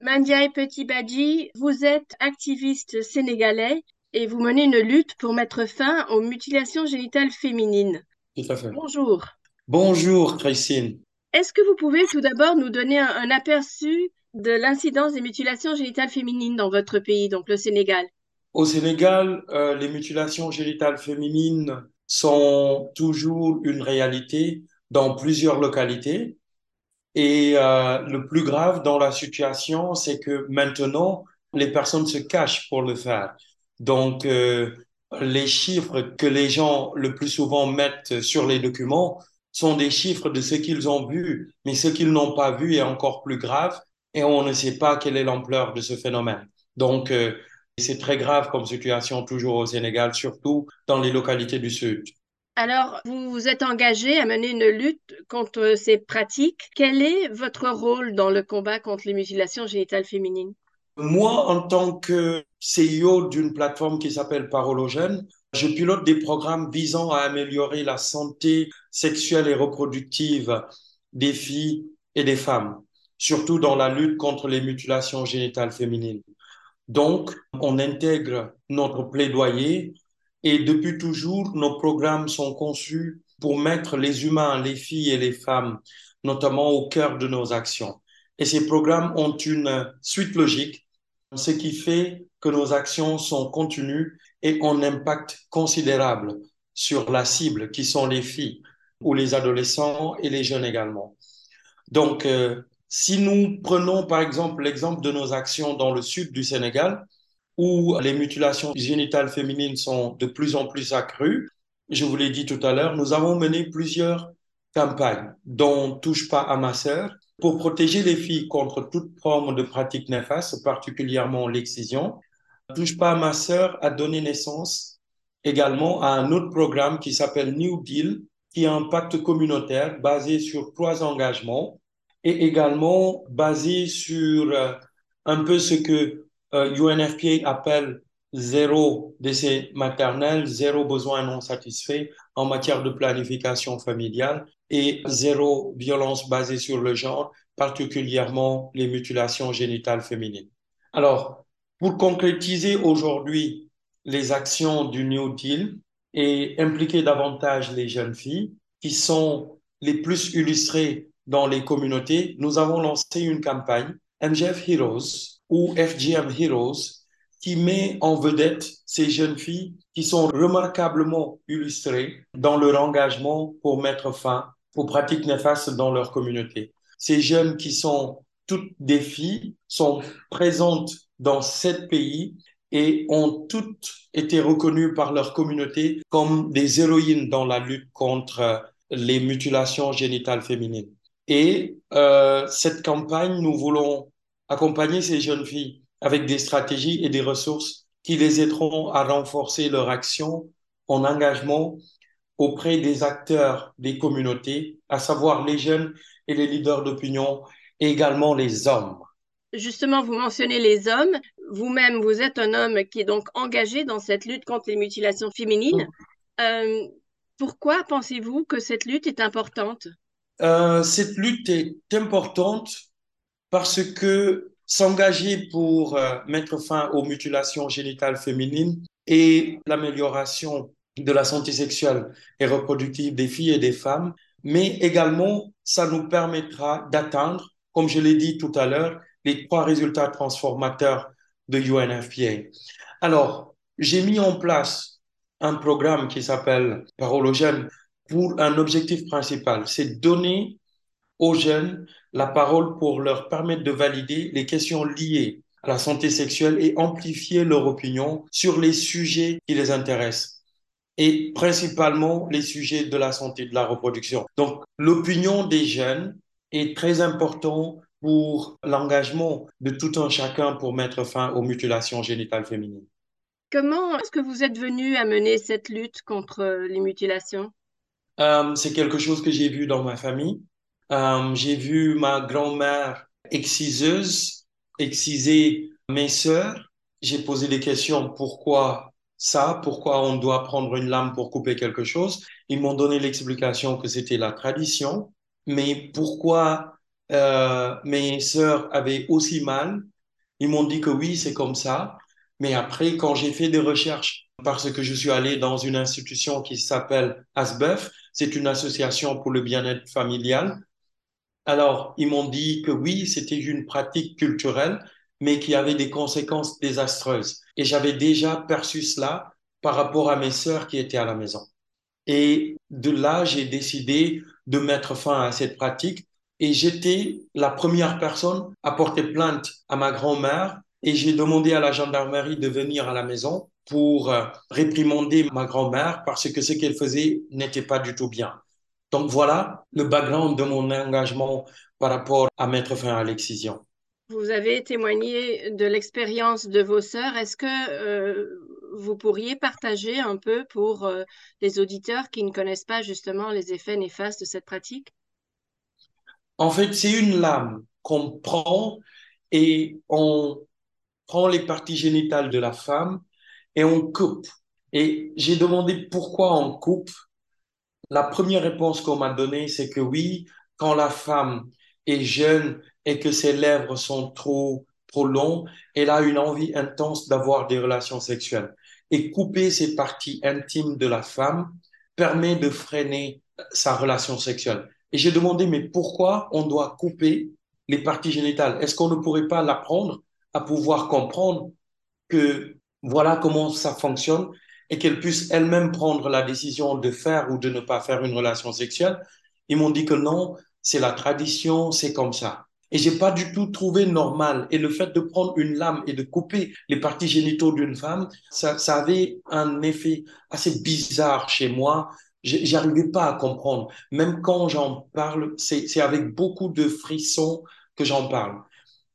Mandiaye Petit Badji, vous êtes activiste sénégalais et vous menez une lutte pour mettre fin aux mutilations génitales féminines. Tout à fait. Bonjour. Bonjour, Christine. Est-ce que vous pouvez tout d'abord nous donner un, un aperçu de l'incidence des mutilations génitales féminines dans votre pays, donc le Sénégal? Au Sénégal, euh, les mutilations génitales féminines sont toujours une réalité dans plusieurs localités. Et euh, le plus grave dans la situation, c'est que maintenant, les personnes se cachent pour le faire. Donc, euh, les chiffres que les gens le plus souvent mettent sur les documents sont des chiffres de ce qu'ils ont vu, mais ce qu'ils n'ont pas vu est encore plus grave et on ne sait pas quelle est l'ampleur de ce phénomène. Donc, euh, c'est très grave comme situation toujours au Sénégal, surtout dans les localités du Sud. Alors, vous vous êtes engagé à mener une lutte contre ces pratiques. Quel est votre rôle dans le combat contre les mutilations génitales féminines? Moi, en tant que CEO d'une plateforme qui s'appelle Parologène, je pilote des programmes visant à améliorer la santé sexuelle et reproductive des filles et des femmes, surtout dans la lutte contre les mutilations génitales féminines. Donc, on intègre notre plaidoyer et depuis toujours, nos programmes sont conçus pour mettre les humains, les filles et les femmes, notamment au cœur de nos actions. Et ces programmes ont une suite logique, ce qui fait que nos actions sont continues et ont un impact considérable sur la cible, qui sont les filles ou les adolescents et les jeunes également. Donc, euh, si nous prenons par exemple l'exemple de nos actions dans le sud du Sénégal, où les mutilations génitales féminines sont de plus en plus accrues. Je vous l'ai dit tout à l'heure, nous avons mené plusieurs campagnes, dont Touche pas à ma sœur, pour protéger les filles contre toute forme de pratique néfaste, particulièrement l'excision. Touche pas à ma sœur a donné naissance également à un autre programme qui s'appelle New Deal, qui est un pacte communautaire basé sur trois engagements et également basé sur euh, un peu ce que UNFPA appelle zéro décès maternel, zéro besoin non satisfait en matière de planification familiale et zéro violence basée sur le genre, particulièrement les mutilations génitales féminines. Alors, pour concrétiser aujourd'hui les actions du New Deal et impliquer davantage les jeunes filles qui sont les plus illustrées dans les communautés, nous avons lancé une campagne MGF Heroes ou FGM Heroes qui met en vedette ces jeunes filles qui sont remarquablement illustrées dans leur engagement pour mettre fin aux pratiques néfastes dans leur communauté. Ces jeunes qui sont toutes des filles sont présentes dans sept pays et ont toutes été reconnues par leur communauté comme des héroïnes dans la lutte contre les mutilations génitales féminines. Et euh, cette campagne, nous voulons accompagner ces jeunes filles avec des stratégies et des ressources qui les aideront à renforcer leur action en engagement auprès des acteurs des communautés, à savoir les jeunes et les leaders d'opinion, et également les hommes. Justement, vous mentionnez les hommes. Vous-même, vous êtes un homme qui est donc engagé dans cette lutte contre les mutilations féminines. Euh, pourquoi pensez-vous que cette lutte est importante? Euh, cette lutte est importante parce que s'engager pour euh, mettre fin aux mutilations génitales féminines et l'amélioration de la santé sexuelle et reproductive des filles et des femmes, mais également ça nous permettra d'atteindre, comme je l'ai dit tout à l'heure, les trois résultats transformateurs de UNFPA. Alors, j'ai mis en place un programme qui s'appelle jeunes pour un objectif principal, c'est donner aux jeunes la parole pour leur permettre de valider les questions liées à la santé sexuelle et amplifier leur opinion sur les sujets qui les intéressent et principalement les sujets de la santé de la reproduction. Donc l'opinion des jeunes est très importante pour l'engagement de tout un chacun pour mettre fin aux mutilations génitales féminines. Comment est-ce que vous êtes venu à mener cette lutte contre les mutilations? Euh, c'est quelque chose que j'ai vu dans ma famille. Euh, j'ai vu ma grand-mère exciseuse exciser mes sœurs. J'ai posé des questions pourquoi ça, pourquoi on doit prendre une lame pour couper quelque chose? Ils m'ont donné l'explication que c'était la tradition, mais pourquoi euh, mes sœurs avaient aussi mal? Ils m'ont dit que oui, c'est comme ça. Mais après, quand j'ai fait des recherches, parce que je suis allé dans une institution qui s'appelle ASBEF, c'est une association pour le bien-être familial. Alors, ils m'ont dit que oui, c'était une pratique culturelle, mais qui avait des conséquences désastreuses. Et j'avais déjà perçu cela par rapport à mes sœurs qui étaient à la maison. Et de là, j'ai décidé de mettre fin à cette pratique. Et j'étais la première personne à porter plainte à ma grand-mère et j'ai demandé à la gendarmerie de venir à la maison pour euh, réprimander ma grand-mère parce que ce qu'elle faisait n'était pas du tout bien. Donc voilà le background de mon engagement par rapport à mettre fin à l'excision. Vous avez témoigné de l'expérience de vos sœurs. Est-ce que euh, vous pourriez partager un peu pour euh, les auditeurs qui ne connaissent pas justement les effets néfastes de cette pratique? En fait, c'est une lame qu'on prend et on prend les parties génitales de la femme et on coupe. Et j'ai demandé pourquoi on coupe. La première réponse qu'on m'a donnée, c'est que oui, quand la femme est jeune et que ses lèvres sont trop trop longs, elle a une envie intense d'avoir des relations sexuelles. Et couper ces parties intimes de la femme permet de freiner sa relation sexuelle. Et j'ai demandé, mais pourquoi on doit couper les parties génitales? Est-ce qu'on ne pourrait pas l'apprendre à pouvoir comprendre que voilà comment ça fonctionne et qu'elle puisse elle-même prendre la décision de faire ou de ne pas faire une relation sexuelle. Ils m'ont dit que non, c'est la tradition, c'est comme ça. Et j'ai pas du tout trouvé normal. Et le fait de prendre une lame et de couper les parties génitaux d'une femme, ça, ça avait un effet assez bizarre chez moi. J'arrivais pas à comprendre. Même quand j'en parle, c'est avec beaucoup de frissons que j'en parle.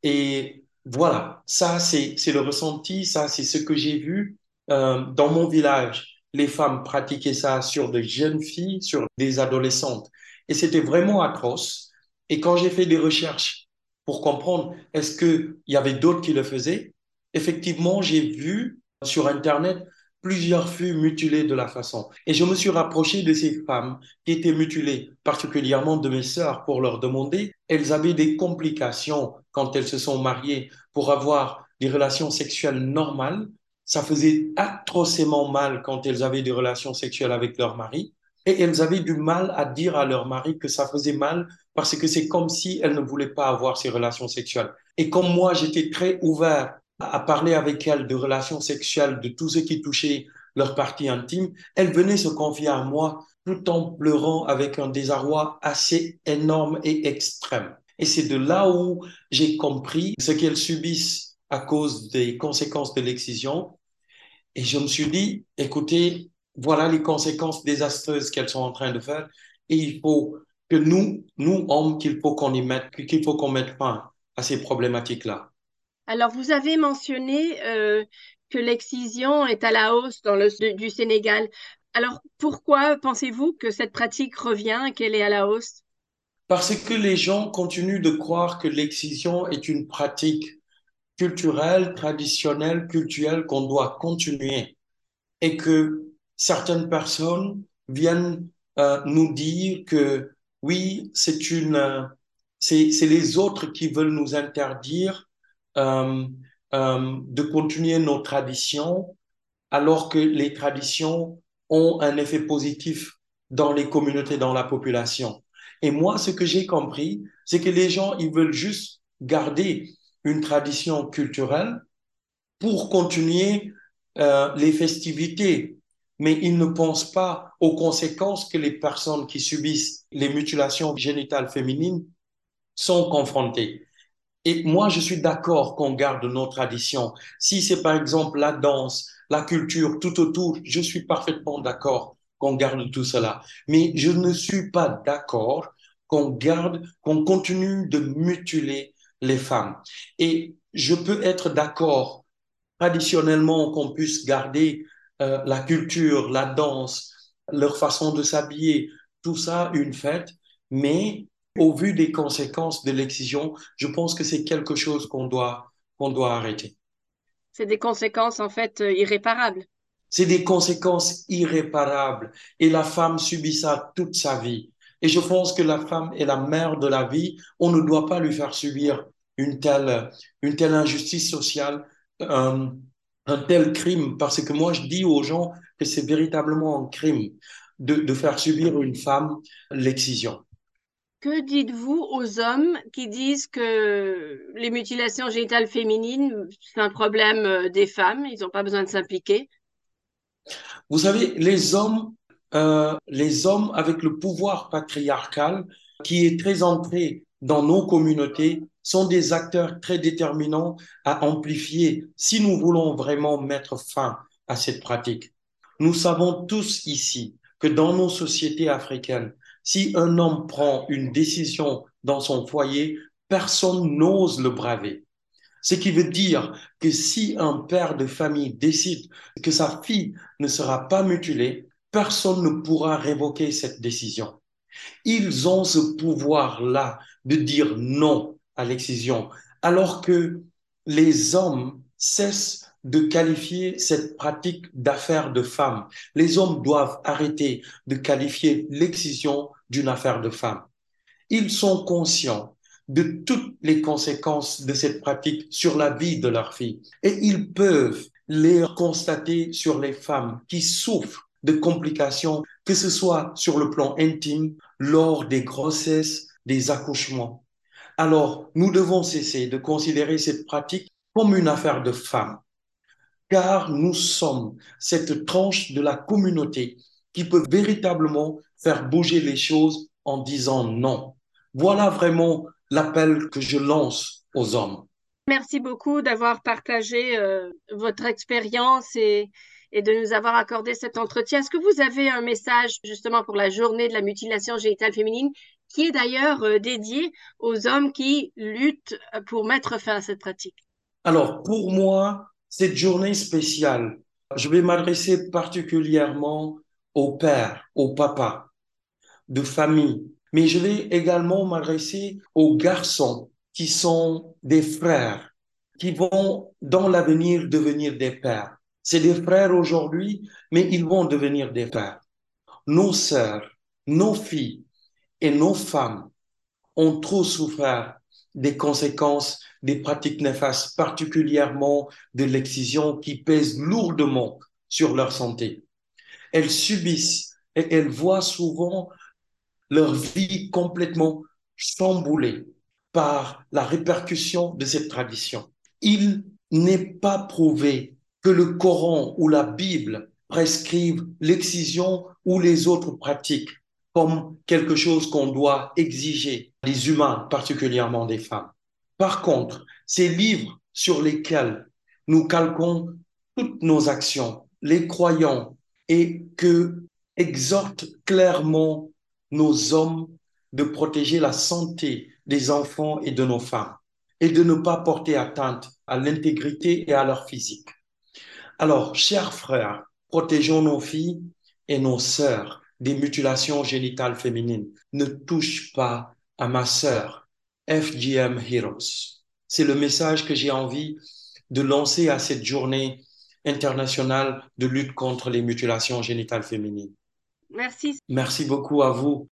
Et voilà, ça c'est le ressenti, ça c'est ce que j'ai vu euh, dans mon village. Les femmes pratiquaient ça sur des jeunes filles, sur des adolescentes. Et c'était vraiment atroce. Et quand j'ai fait des recherches pour comprendre est-ce qu'il y avait d'autres qui le faisaient, effectivement, j'ai vu sur Internet plusieurs furent mutilées de la façon. Et je me suis rapproché de ces femmes qui étaient mutilées, particulièrement de mes sœurs, pour leur demander, elles avaient des complications quand elles se sont mariées pour avoir des relations sexuelles normales. Ça faisait atrocement mal quand elles avaient des relations sexuelles avec leur mari. Et elles avaient du mal à dire à leur mari que ça faisait mal parce que c'est comme si elles ne voulaient pas avoir ces relations sexuelles. Et comme moi, j'étais très ouvert à parler avec elle de relations sexuelles, de tout ce qui touchait leur partie intime, elle venait se confier à moi tout en pleurant avec un désarroi assez énorme et extrême. Et c'est de là où j'ai compris ce qu'elles subissent à cause des conséquences de l'excision. Et je me suis dit, écoutez, voilà les conséquences désastreuses qu'elles sont en train de faire. Et il faut que nous, nous hommes, qu'il faut qu'on y mette, qu'il faut qu'on mette fin à ces problématiques-là. Alors, vous avez mentionné euh, que l'excision est à la hausse dans le du Sénégal. Alors, pourquoi pensez-vous que cette pratique revient, qu'elle est à la hausse? Parce que les gens continuent de croire que l'excision est une pratique culturelle, traditionnelle, culturelle qu'on doit continuer et que certaines personnes viennent euh, nous dire que oui, c'est une, c'est les autres qui veulent nous interdire euh, euh, de continuer nos traditions alors que les traditions ont un effet positif dans les communautés, dans la population. Et moi, ce que j'ai compris, c'est que les gens, ils veulent juste garder une tradition culturelle pour continuer euh, les festivités, mais ils ne pensent pas aux conséquences que les personnes qui subissent les mutilations génitales féminines sont confrontées. Et moi, je suis d'accord qu'on garde nos traditions. Si c'est par exemple la danse, la culture, tout autour, je suis parfaitement d'accord qu'on garde tout cela. Mais je ne suis pas d'accord qu'on garde, qu'on continue de mutiler les femmes. Et je peux être d'accord traditionnellement qu'on puisse garder euh, la culture, la danse, leur façon de s'habiller, tout ça une fête, mais au vu des conséquences de l'excision, je pense que c'est quelque chose qu'on doit, qu'on doit arrêter. C'est des conséquences en fait euh, irréparables. C'est des conséquences irréparables et la femme subit ça toute sa vie. Et je pense que la femme est la mère de la vie. On ne doit pas lui faire subir une telle, une telle injustice sociale, un, un tel crime, parce que moi, je dis aux gens que c'est véritablement un crime de, de faire subir une femme l'excision. Que dites-vous aux hommes qui disent que les mutilations génitales féminines, c'est un problème euh, des femmes, ils n'ont pas besoin de s'impliquer? Vous savez, les hommes, euh, les hommes avec le pouvoir patriarcal qui est très ancré dans nos communautés sont des acteurs très déterminants à amplifier si nous voulons vraiment mettre fin à cette pratique. Nous savons tous ici que dans nos sociétés africaines, si un homme prend une décision dans son foyer, personne n'ose le braver. Ce qui veut dire que si un père de famille décide que sa fille ne sera pas mutilée, personne ne pourra révoquer cette décision. Ils ont ce pouvoir-là de dire non à l'excision, alors que les hommes cessent de qualifier cette pratique d'affaire de femme. Les hommes doivent arrêter de qualifier l'excision d'une affaire de femme. Ils sont conscients de toutes les conséquences de cette pratique sur la vie de leur fille et ils peuvent les constater sur les femmes qui souffrent de complications, que ce soit sur le plan intime, lors des grossesses, des accouchements. Alors, nous devons cesser de considérer cette pratique comme une affaire de femme car nous sommes cette tranche de la communauté qui peut véritablement faire bouger les choses en disant non. Voilà vraiment l'appel que je lance aux hommes. Merci beaucoup d'avoir partagé euh, votre expérience et, et, de nous avoir accordé cet entretien. Est-ce que vous avez un message justement pour la journée de la mutilation génitale féminine qui est d'ailleurs euh, dédié aux hommes qui luttent pour mettre fin à cette pratique? Alors, pour moi, cette journée spéciale, je vais m'adresser particulièrement aux pères, aux papas de famille, mais je vais également m'adresser aux garçons qui sont des frères, qui vont dans l'avenir devenir des pères. C'est des frères aujourd'hui, mais ils vont devenir des pères. Nos sœurs, nos filles et nos femmes ont trop souffert des conséquences des pratiques néfastes, particulièrement de l'excision qui pèse lourdement sur leur santé. Elles subissent et elles voient souvent leur vie complètement chamboulée par la répercussion de cette tradition. Il n'est pas prouvé que le Coran ou la Bible prescrivent l'excision ou les autres pratiques comme quelque chose qu'on doit exiger des humains, particulièrement des femmes. Par contre, ces livres sur lesquels nous calquons toutes nos actions, les croyants, et que exhortent clairement nos hommes de protéger la santé des enfants et de nos femmes, et de ne pas porter atteinte à l'intégrité et à leur physique. Alors, chers frères, protégeons nos filles et nos sœurs des mutilations génitales féminines. Ne touche pas à ma sœur, FGM Heroes. C'est le message que j'ai envie de lancer à cette journée internationale de lutte contre les mutilations génitales féminines. Merci. Merci beaucoup à vous.